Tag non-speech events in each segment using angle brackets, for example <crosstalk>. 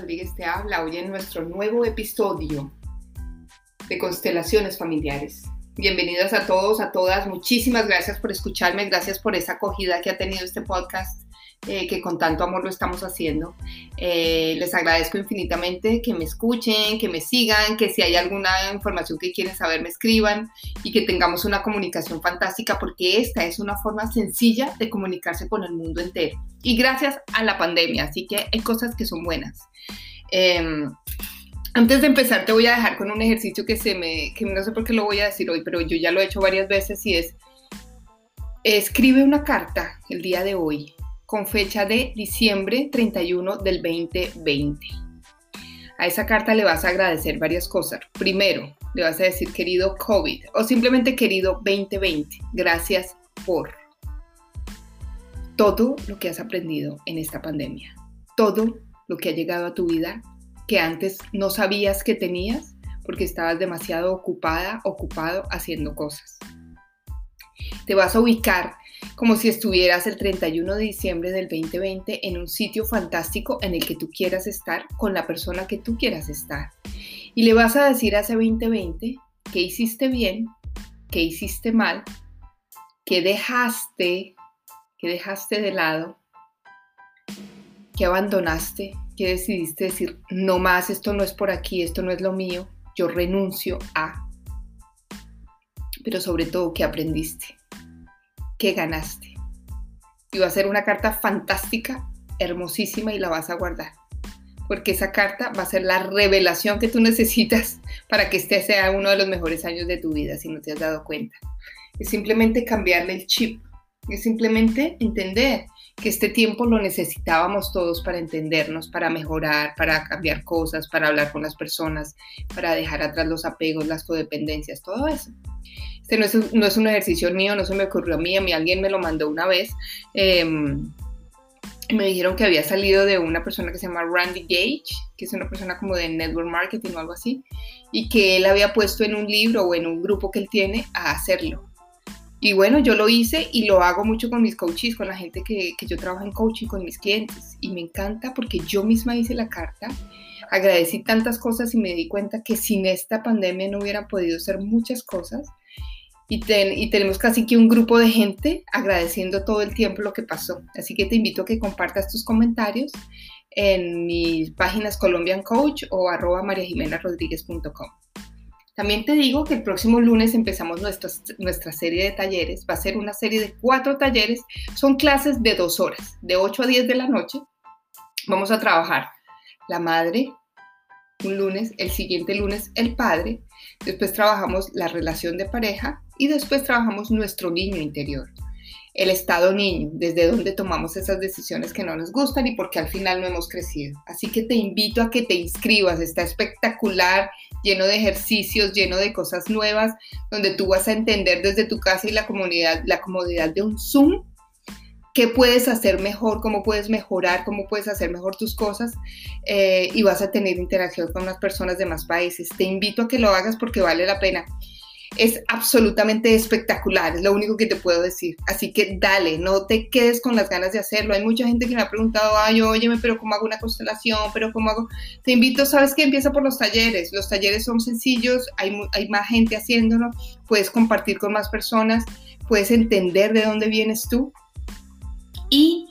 Rodríguez te habla hoy en nuestro nuevo episodio de Constelaciones Familiares. Bienvenidos a todos, a todas. Muchísimas gracias por escucharme, gracias por esa acogida que ha tenido este podcast eh, que con tanto amor lo estamos haciendo. Eh, les agradezco infinitamente que me escuchen, que me sigan, que si hay alguna información que quieren saber me escriban y que tengamos una comunicación fantástica porque esta es una forma sencilla de comunicarse con el mundo entero. Y gracias a la pandemia, así que hay cosas que son buenas. Em, antes de empezar te voy a dejar con un ejercicio que se me, que no sé por qué lo voy a decir hoy, pero yo ya lo he hecho varias veces y es, escribe una carta el día de hoy con fecha de diciembre 31 del 2020. A esa carta le vas a agradecer varias cosas. Primero, le vas a decir querido COVID o simplemente querido 2020. Gracias por todo lo que has aprendido en esta pandemia. Todo lo que ha llegado a tu vida que antes no sabías que tenías porque estabas demasiado ocupada, ocupado haciendo cosas. Te vas a ubicar como si estuvieras el 31 de diciembre del 2020 en un sitio fantástico en el que tú quieras estar con la persona que tú quieras estar. Y le vas a decir a ese 2020 que hiciste bien, que hiciste mal, que dejaste, que dejaste de lado, que abandonaste, que decidiste decir, no más, esto no es por aquí, esto no es lo mío, yo renuncio a. Pero sobre todo que aprendiste que ganaste. Y va a ser una carta fantástica, hermosísima y la vas a guardar. Porque esa carta va a ser la revelación que tú necesitas para que este sea uno de los mejores años de tu vida, si no te has dado cuenta. Es simplemente cambiarle el chip. Es simplemente entender que este tiempo lo necesitábamos todos para entendernos, para mejorar, para cambiar cosas, para hablar con las personas, para dejar atrás los apegos, las codependencias, todo eso. Este no es, no es un ejercicio mío, no se me ocurrió a mí, a mí alguien me lo mandó una vez. Em, me dijeron que había salido de una persona que se llama Randy Gage, que es una persona como de network marketing o algo así, y que él había puesto en un libro o en un grupo que él tiene a hacerlo. Y bueno, yo lo hice y lo hago mucho con mis coaches, con la gente que, que yo trabajo en coaching, con mis clientes. Y me encanta porque yo misma hice la carta, agradecí tantas cosas y me di cuenta que sin esta pandemia no hubiera podido hacer muchas cosas y, tenemos casi que un grupo de gente agradeciendo todo el tiempo lo que pasó. Así que te invito a que compartas tus comentarios en mis páginas Colombian Coach o arroba mariajimenarodríguez.com. También te digo que el próximo lunes empezamos nuestra, nuestra serie de talleres. Va a ser una serie de cuatro talleres. Son clases de dos horas, de 8 a 10 de la noche. Vamos a trabajar la madre, un lunes, el siguiente lunes el padre, después trabajamos la relación de pareja y después trabajamos nuestro niño interior, el estado niño, desde donde tomamos esas decisiones que no nos gustan y porque al final no hemos crecido. Así que te invito a que te inscribas, está espectacular, lleno de ejercicios, lleno de cosas nuevas, donde tú vas a entender desde tu casa y la comunidad, la comodidad de un Zoom qué puedes hacer mejor, cómo puedes mejorar, cómo puedes hacer mejor tus cosas eh, y vas a tener interacción con las personas de más países. Te invito a que lo hagas porque vale la pena es absolutamente espectacular, es lo único que te puedo decir. Así que dale, no te quedes con las ganas de hacerlo. Hay mucha gente que me ha preguntado, ay, óyeme, pero ¿cómo hago una constelación? ¿Pero cómo hago? Te invito, sabes que empieza por los talleres. Los talleres son sencillos, hay, hay más gente haciéndolo, puedes compartir con más personas, puedes entender de dónde vienes tú. Y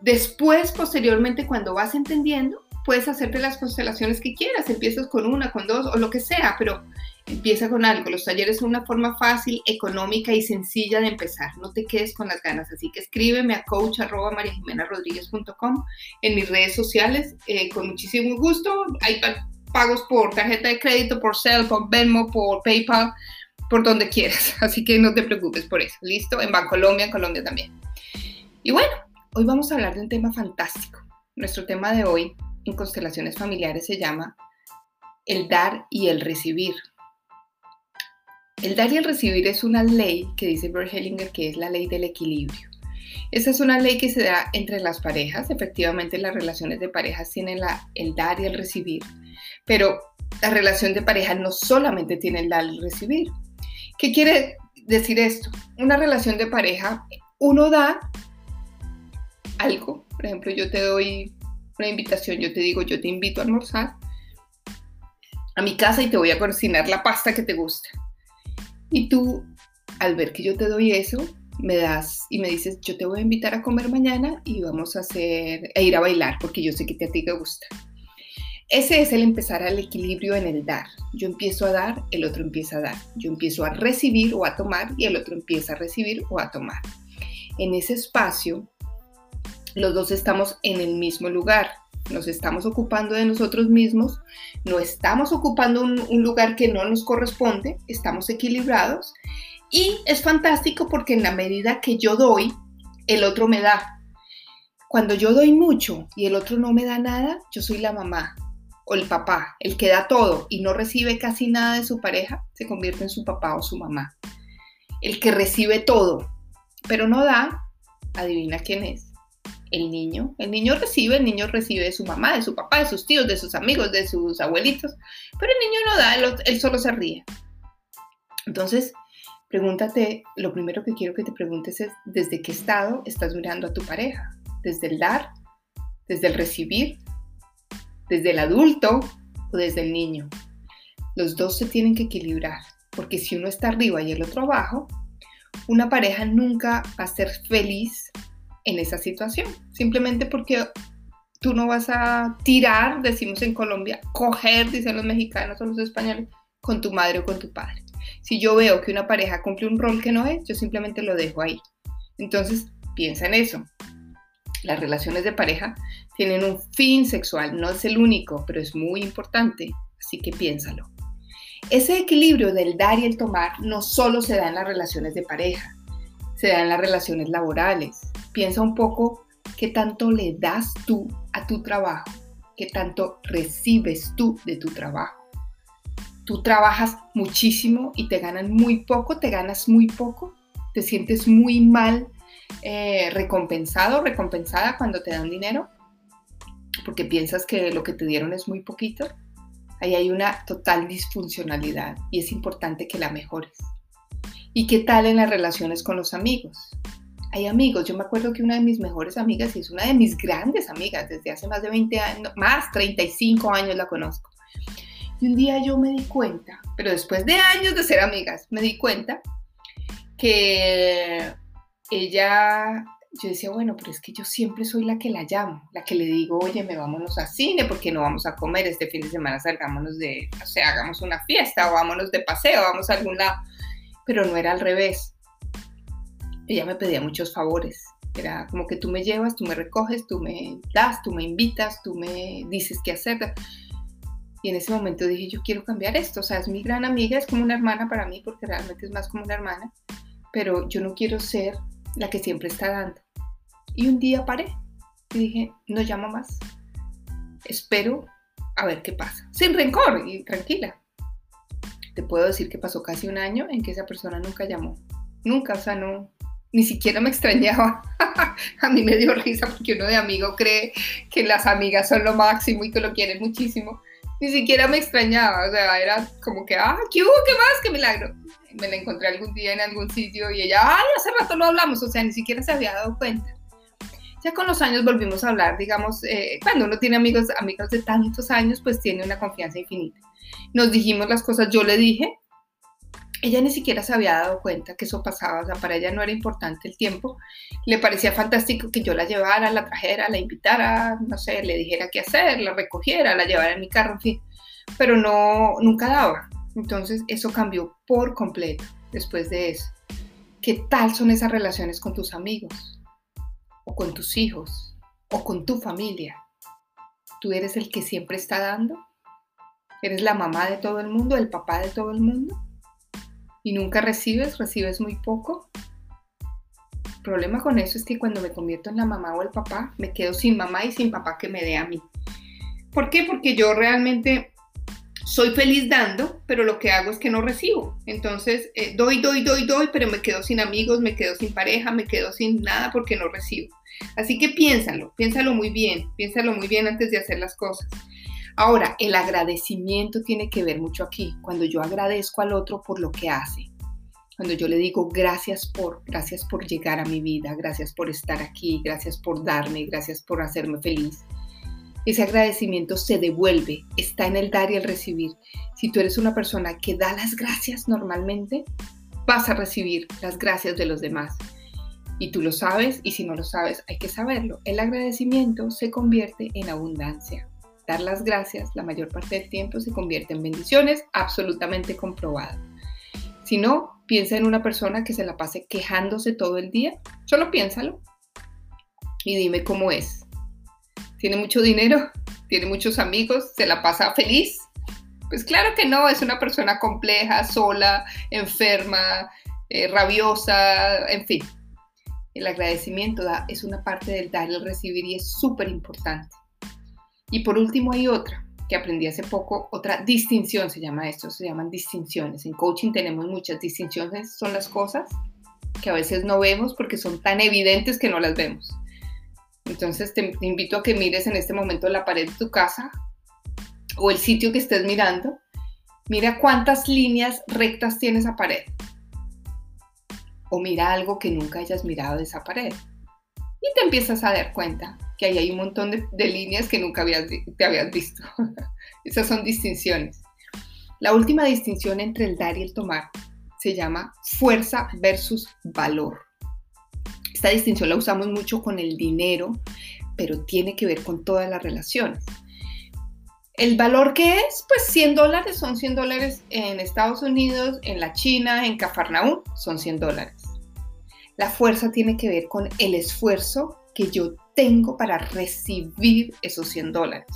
después, posteriormente, cuando vas entendiendo, puedes hacerte las constelaciones que quieras. Empiezas con una, con dos o lo que sea, pero Empieza con algo. Los talleres son una forma fácil, económica y sencilla de empezar. No te quedes con las ganas. Así que escríbeme a coach.mariajimenarodríguez.com en mis redes sociales. Eh, con muchísimo gusto. Hay pagos por tarjeta de crédito, por Cell, por Venmo, por PayPal, por donde quieras. <laughs> Así que no te preocupes por eso. ¿Listo? En Bancolombia, en Colombia también. Y bueno, hoy vamos a hablar de un tema fantástico. Nuestro tema de hoy en constelaciones familiares se llama el dar y el recibir. El dar y el recibir es una ley que dice Bert que es la ley del equilibrio. Esa es una ley que se da entre las parejas. Efectivamente, las relaciones de parejas tienen la, el dar y el recibir. Pero la relación de pareja no solamente tiene el dar y el recibir. ¿Qué quiere decir esto? Una relación de pareja, uno da algo. Por ejemplo, yo te doy una invitación, yo te digo, yo te invito a almorzar a mi casa y te voy a cocinar la pasta que te gusta. Y tú, al ver que yo te doy eso, me das y me dices, yo te voy a invitar a comer mañana y vamos a hacer, a ir a bailar, porque yo sé que a ti te gusta. Ese es el empezar al equilibrio en el dar. Yo empiezo a dar, el otro empieza a dar. Yo empiezo a recibir o a tomar y el otro empieza a recibir o a tomar. En ese espacio, los dos estamos en el mismo lugar. Nos estamos ocupando de nosotros mismos, no estamos ocupando un, lugar que no nos corresponde, estamos equilibrados y es fantástico porque en la medida que yo doy, el otro me da. Cuando yo doy mucho y el otro no me da nada, yo soy la mamá o el papá, el que da todo y no recibe casi nada de su pareja, se convierte en su papá o su mamá. El que recibe todo, pero no da, adivina quién es. El niño. El niño recibe, el niño recibe de su mamá, de su papá, de sus tíos, de sus amigos, de sus abuelitos, pero el niño no da, él, solo se ríe. Entonces, pregúntate, lo primero que quiero que te preguntes es, ¿desde qué estado estás mirando a tu pareja? ¿Desde el dar? ¿Desde el recibir? desde el adulto o desde el niño. Los dos se tienen que equilibrar, porque si uno está arriba y el otro abajo, una pareja nunca va a ser feliz en esa situación, simplemente porque tú no vas a tirar, decimos en Colombia, coger, dicen los mexicanos o los españoles, con tu madre o con tu padre. Si yo veo que una pareja cumple un rol que no es, yo simplemente lo dejo ahí. Entonces, piensa en eso. Las relaciones de pareja tienen un fin sexual, no es el único, pero es muy importante, así que piénsalo. Ese equilibrio del dar y el tomar no solo se da en las relaciones de pareja, se da en las relaciones laborales. Piensa un poco qué tanto le das tú a tu trabajo, qué tanto recibes tú de tu trabajo. Tú trabajas muchísimo y te ganan muy poco, te ganas muy poco, te sientes muy mal eh, recompensado, recompensada cuando te dan dinero porque piensas que lo que te dieron es muy poquito, ahí hay una total disfuncionalidad y es importante que la mejores. ¿Y qué tal en las relaciones con los amigos? Hay amigos, yo me acuerdo que una de mis mejores amigas y es una de mis grandes amigas, desde hace más de 20 años, más 35 años la conozco. Y un día yo me di cuenta, pero después de años de ser amigas, me di cuenta que ella yo decía, bueno, pero es que yo siempre soy la que la llamo, la que le digo, oye, me vámonos a cine porque no vamos a comer este fin de semana, salgámonos de, o sea, hagamos una fiesta o vámonos de paseo, vamos a algún lado. Pero no era al revés. Ella me pedía muchos favores. Era como que tú me llevas, tú me recoges, tú me das, tú me invitas, tú me dices qué hacer. Y en ese momento dije, yo quiero cambiar esto. O sea, es mi gran amiga, es como una hermana para mí porque realmente es más como una hermana. Pero yo no quiero ser la que siempre está dando. Y un día paré y dije, no llamo más. Espero a ver qué pasa. Sin rencor y tranquila. Te puedo decir que pasó casi un año en que esa persona nunca llamó. Nunca, o sea, no, ni siquiera me extrañaba. <laughs> a mí me dio risa porque uno de amigo cree que las amigas son lo máximo y que lo quieren muchísimo. Ni siquiera me extrañaba, o sea, era como que, ah, ¿qué hubo? ¿Qué más? ¡Qué milagro! Me la encontré algún día en algún sitio y ella, ay, hace rato no hablamos, o sea, ni siquiera se había dado cuenta. Ya con los años volvimos a hablar, digamos, eh, cuando uno tiene amigos, amigos de tantos años, pues tiene una confianza infinita. Nos dijimos las cosas, yo le dije, ella ni siquiera se había dado cuenta que eso pasaba, o sea, para ella no era importante el tiempo, le parecía fantástico que yo la llevara, la trajera, la invitara, no sé, le dijera qué hacer, la recogiera, la llevara en mi carro, en fin, pero no, nunca daba. Entonces eso cambió por completo después de eso. ¿Qué tal son esas relaciones con tus amigos? o con tus hijos o con tu familia. ¿Tú eres el que siempre está dando? ¿Eres la mamá de todo el mundo, el papá de todo el mundo? ¿Y nunca recibes? ¿Recibes muy poco? El problema con eso es que cuando me convierto en la mamá o el papá, me quedo sin mamá y sin papá que me dé a mí. ¿Por qué? Porque yo realmente soy feliz dando, pero lo que hago es que no recibo. Entonces, eh, doy, doy, doy, doy, pero me quedo sin amigos, me quedo sin pareja, me quedo sin nada porque no recibo. Así que piénsalo, piénsalo muy bien, piénsalo muy bien antes de hacer las cosas. Ahora, el agradecimiento tiene que ver mucho aquí, cuando yo agradezco al otro por lo que hace. Cuando yo le digo gracias por, gracias por llegar a mi vida, gracias por estar aquí, gracias por darme, gracias por hacerme feliz. Ese agradecimiento se devuelve, está en el dar y el recibir. Si tú eres una persona que da las gracias normalmente, vas a recibir las gracias de los demás. Y tú lo sabes y si no lo sabes hay que saberlo. El agradecimiento se convierte en abundancia. Dar las gracias la mayor parte del tiempo se convierte en bendiciones, absolutamente comprobado. Si no, piensa en una persona que se la pase quejándose todo el día. Solo piénsalo y dime cómo es. ¿Tiene mucho dinero? ¿Tiene muchos amigos? ¿Se la pasa feliz? Pues claro que no, es una persona compleja, sola, enferma, eh, rabiosa, en fin. El agradecimiento es una parte del dar y el recibir y es súper importante. Y por último hay otra que aprendí hace poco, otra distinción se llama esto, se llaman distinciones. En coaching tenemos muchas distinciones, son las cosas que a veces no vemos porque son tan evidentes que no las vemos. Entonces te, invito a que mires en este momento la pared de tu casa o el sitio que estés mirando. Mira cuántas líneas rectas tiene esa pared. O mira algo que nunca hayas mirado de esa pared. Y te empiezas a dar cuenta que ahí hay un montón de, líneas que nunca habías, te habías visto. <laughs> Esas son distinciones. La última distinción entre el dar y el tomar se llama fuerza versus valor. Esta distinción la usamos mucho con el dinero, pero tiene que ver con todas las relaciones. El valor que es, pues 100 dólares son 100 dólares en Estados Unidos, en la China, en Cafarnaúm, son 100 dólares. La fuerza tiene que ver con el esfuerzo que yo tengo para recibir esos 100 dólares.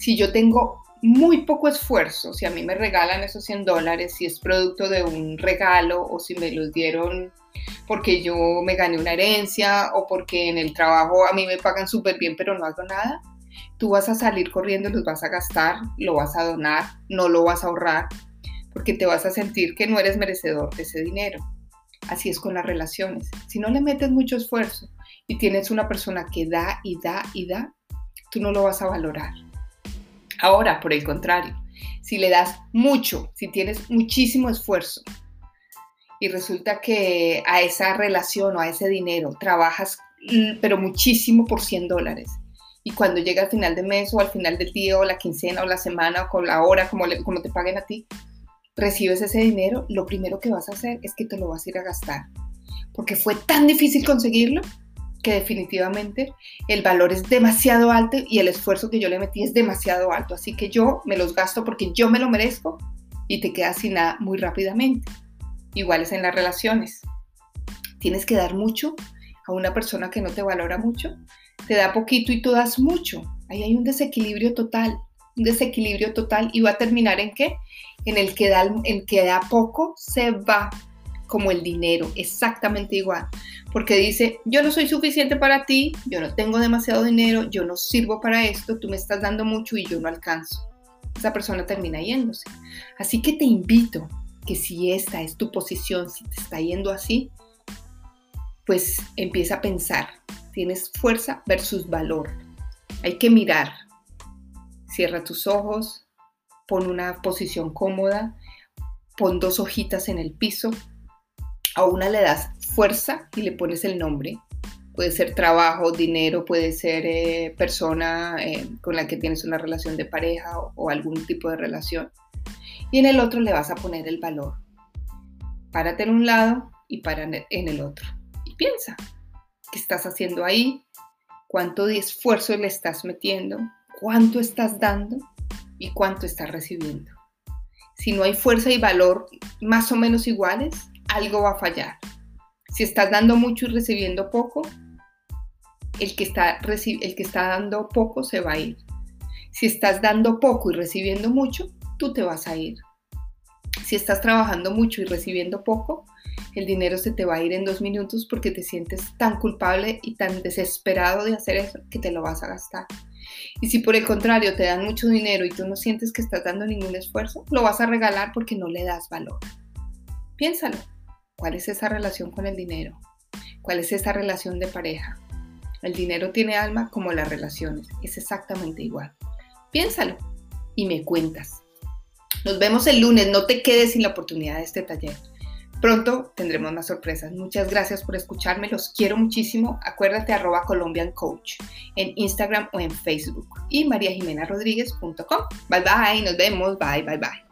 Si yo tengo muy poco esfuerzo, si a mí me regalan esos 100 dólares, si es producto de un regalo o si me los dieron porque yo me gané una herencia o porque en el trabajo a mí me pagan súper bien pero no hago nada, tú vas a salir corriendo, los vas a gastar, lo vas a donar, no lo vas a ahorrar, porque te vas a sentir que no eres merecedor de ese dinero. Así es con las relaciones. Si no le metes mucho esfuerzo y tienes una persona que da y da y da, tú no lo vas a valorar. Ahora, por el contrario, si le das mucho, si tienes muchísimo esfuerzo, y resulta que a esa relación o a ese dinero trabajas, mm, pero muchísimo por 100 dólares. Y cuando llega al final del mes o al final del día o la quincena o la semana o con la hora, como, como te paguen a ti, recibes ese dinero, lo primero que vas a hacer es que te lo vas a ir a gastar. Porque fue tan difícil conseguirlo definitivamente el valor es demasiado alto y el esfuerzo que yo le metí es demasiado alto. Así que yo me los gasto porque yo me lo merezco y te quedas sin nada muy rápidamente iguales en las relaciones. Tienes que dar mucho a una persona que no te valora mucho, te da poquito y tú das mucho. Ahí hay un desequilibrio total, un desequilibrio total y va a terminar en qué? En el que da, el que da poco se va como el dinero, exactamente igual. Porque dice, yo no soy suficiente para ti, yo no tengo demasiado dinero, yo no sirvo para esto, tú me estás dando mucho y yo no alcanzo. Esa persona termina yéndose. Así que te invito que si esta es tu posición, si te está yendo así, pues empieza a pensar, tienes fuerza versus valor. Hay que mirar. Cierra tus ojos, pon una posición cómoda, pon dos hojitas en el piso. A una le das fuerza y le pones el nombre. Puede ser trabajo, dinero, puede ser eh, persona eh, con la que tienes una relación de pareja o algún tipo de relación y en el otro le vas a poner el valor. Párate en un lado y para en el otro. Y piensa, ¿qué estás haciendo ahí? ¿Cuánto de esfuerzo le estás metiendo? ¿Cuánto estás dando? ¿Y cuánto estás recibiendo? Si no hay fuerza y valor más o menos iguales, algo va a fallar. Si estás dando mucho y recibiendo poco, el que está, el que está dando poco se va a ir. Si estás dando poco y recibiendo mucho, tú te vas a ir. Si estás trabajando mucho y recibiendo poco, el dinero se te va a ir en dos minutos porque te sientes tan culpable y tan desesperado de hacer eso que te lo vas a gastar. Y si por el contrario te dan mucho dinero y tú no sientes que estás dando ningún esfuerzo, lo vas a regalar porque no le das valor. Piénsalo. ¿Cuál es esa relación con el dinero? ¿Cuál es esa relación de pareja? El dinero tiene alma como las relaciones. Es exactamente igual. Piénsalo y me cuentas. Nos vemos el lunes, no te quedes sin la oportunidad de este taller. Pronto tendremos más sorpresas. Muchas gracias por escucharme. Los quiero muchísimo. Acuérdate arroba Colombian Coach en Instagram o en Facebook y mariajimenarodríguez.com. Bye bye. Nos vemos. Bye bye bye.